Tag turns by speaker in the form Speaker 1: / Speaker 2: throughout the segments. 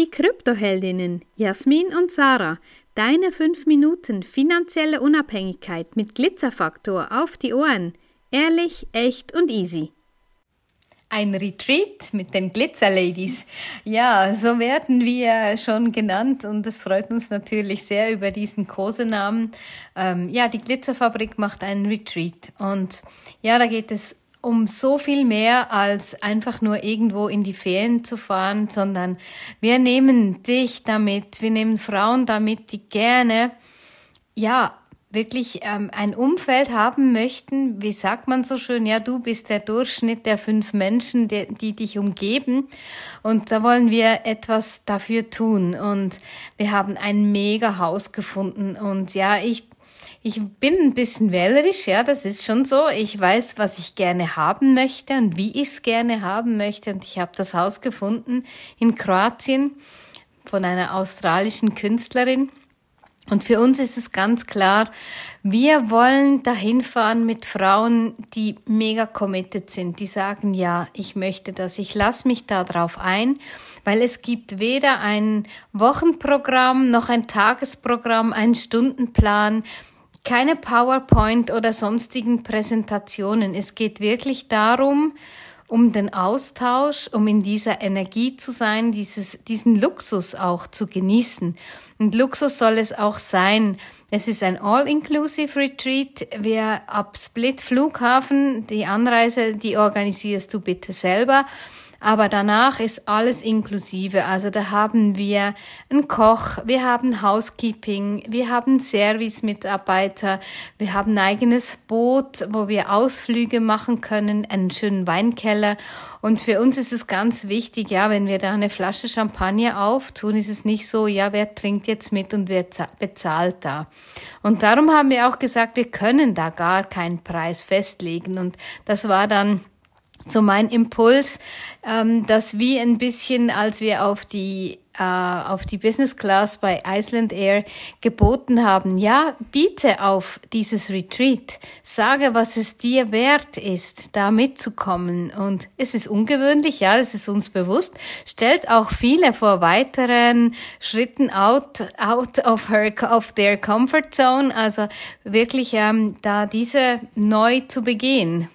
Speaker 1: die Kryptoheldinnen Jasmin und Sarah. Deine 5 Minuten finanzielle Unabhängigkeit mit Glitzerfaktor auf die Ohren. Ehrlich, echt und easy.
Speaker 2: Ein Retreat mit den Glitzerladies. Ja, so werden wir schon genannt und es freut uns natürlich sehr über diesen Kosenamen. Ähm, ja, die Glitzerfabrik macht einen Retreat und ja, da geht es um so viel mehr als einfach nur irgendwo in die Ferien zu fahren, sondern wir nehmen dich damit, wir nehmen Frauen damit, die gerne, ja, wirklich ähm, ein Umfeld haben möchten, wie sagt man so schön, ja, du bist der Durchschnitt der fünf Menschen, die, die dich umgeben. Und da wollen wir etwas dafür tun. Und wir haben ein mega Haus gefunden. Und ja, ich ich bin ein bisschen wählerisch, ja, das ist schon so. Ich weiß, was ich gerne haben möchte und wie ich es gerne haben möchte. Und ich habe das Haus gefunden in Kroatien von einer australischen Künstlerin. Und für uns ist es ganz klar, wir wollen dahin fahren mit Frauen, die mega committed sind, die sagen, ja, ich möchte das, ich lasse mich da drauf ein, weil es gibt weder ein Wochenprogramm noch ein Tagesprogramm, einen Stundenplan, keine PowerPoint oder sonstigen Präsentationen. Es geht wirklich darum, um den Austausch, um in dieser Energie zu sein, dieses, diesen Luxus auch zu genießen. Und Luxus soll es auch sein. Es ist ein All-Inclusive Retreat. Wir ab Split Flughafen, die Anreise, die organisierst du bitte selber. Aber danach ist alles inklusive. Also da haben wir einen Koch, wir haben Housekeeping, wir haben Service-Mitarbeiter, wir haben ein eigenes Boot, wo wir Ausflüge machen können, einen schönen Weinkeller. Und für uns ist es ganz wichtig, ja, wenn wir da eine Flasche Champagner auftun, ist es nicht so, ja, wer trinkt jetzt mit und wer bezahlt da. Und darum haben wir auch gesagt, wir können da gar keinen Preis festlegen. Und das war dann so mein Impuls, ähm, dass wie ein bisschen, als wir auf die äh, auf die Business Class bei Iceland Air geboten haben, ja, biete auf dieses Retreat, sage, was es dir wert ist, da mitzukommen. Und es ist ungewöhnlich, ja, es ist uns bewusst, stellt auch viele vor weiteren Schritten out, out of her, of their comfort zone, also wirklich ähm, da diese neu zu begehen.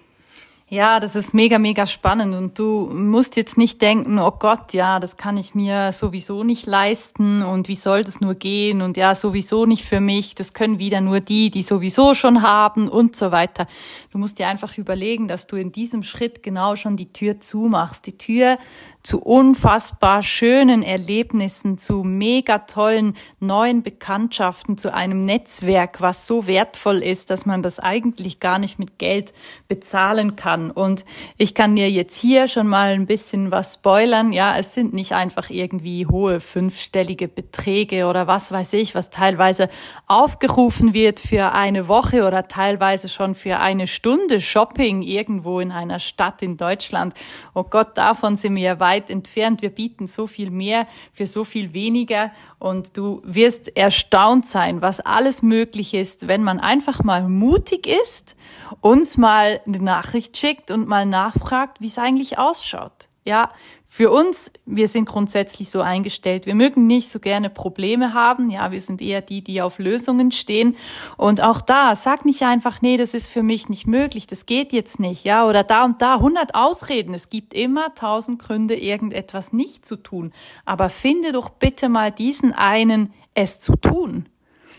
Speaker 3: Ja, das ist mega, mega spannend und du musst jetzt nicht denken, oh Gott, ja, das kann ich mir sowieso nicht leisten und wie soll das nur gehen und ja, sowieso nicht für mich, das können wieder nur die, die sowieso schon haben und so weiter. Du musst dir einfach überlegen, dass du in diesem Schritt genau schon die Tür zumachst, die Tür zu unfassbar schönen Erlebnissen, zu mega tollen neuen Bekanntschaften, zu einem Netzwerk, was so wertvoll ist, dass man das eigentlich gar nicht mit Geld bezahlen kann. Und ich kann dir jetzt hier schon mal ein bisschen was spoilern. Ja, es sind nicht einfach irgendwie hohe fünfstellige Beträge oder was weiß ich, was teilweise aufgerufen wird für eine Woche oder teilweise schon für eine Stunde Shopping irgendwo in einer Stadt in Deutschland. Oh Gott, davon sind wir weit weit entfernt. Wir bieten so viel mehr für so viel weniger und du wirst erstaunt sein, was alles möglich ist, wenn man einfach mal mutig ist, uns mal eine Nachricht schickt und mal nachfragt, wie es eigentlich ausschaut. Ja, für uns, wir sind grundsätzlich so eingestellt, wir mögen nicht so gerne Probleme haben. Ja, wir sind eher die, die auf Lösungen stehen. Und auch da, sag nicht einfach, nee, das ist für mich nicht möglich, das geht jetzt nicht. Ja, oder da und da 100 Ausreden. Es gibt immer tausend Gründe, irgendetwas nicht zu tun. Aber finde doch bitte mal diesen einen, es zu tun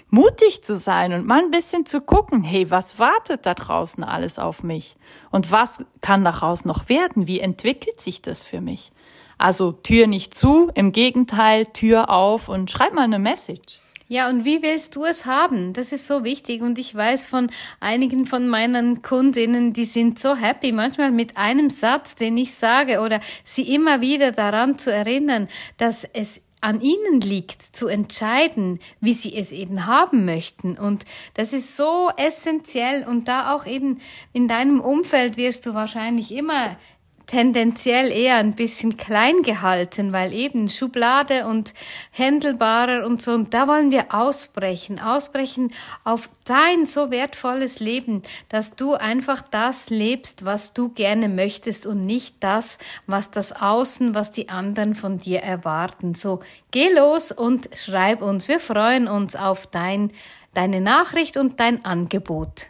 Speaker 3: mutig zu sein und mal ein bisschen zu gucken, hey, was wartet da draußen alles auf mich? Und was kann daraus noch werden? Wie entwickelt sich das für mich? Also Tür nicht zu, im Gegenteil, Tür auf und schreib mal eine Message.
Speaker 2: Ja, und wie willst du es haben? Das ist so wichtig. Und ich weiß von einigen von meinen Kundinnen, die sind so happy, manchmal mit einem Satz, den ich sage, oder sie immer wieder daran zu erinnern, dass es an ihnen liegt, zu entscheiden, wie sie es eben haben möchten. Und das ist so essentiell. Und da auch eben in deinem Umfeld wirst du wahrscheinlich immer tendenziell eher ein bisschen klein gehalten, weil eben Schublade und Händelbarer und so, und da wollen wir ausbrechen, ausbrechen auf dein so wertvolles Leben, dass du einfach das lebst, was du gerne möchtest und nicht das, was das Außen, was die anderen von dir erwarten. So, geh los und schreib uns. Wir freuen uns auf dein, deine Nachricht und dein Angebot.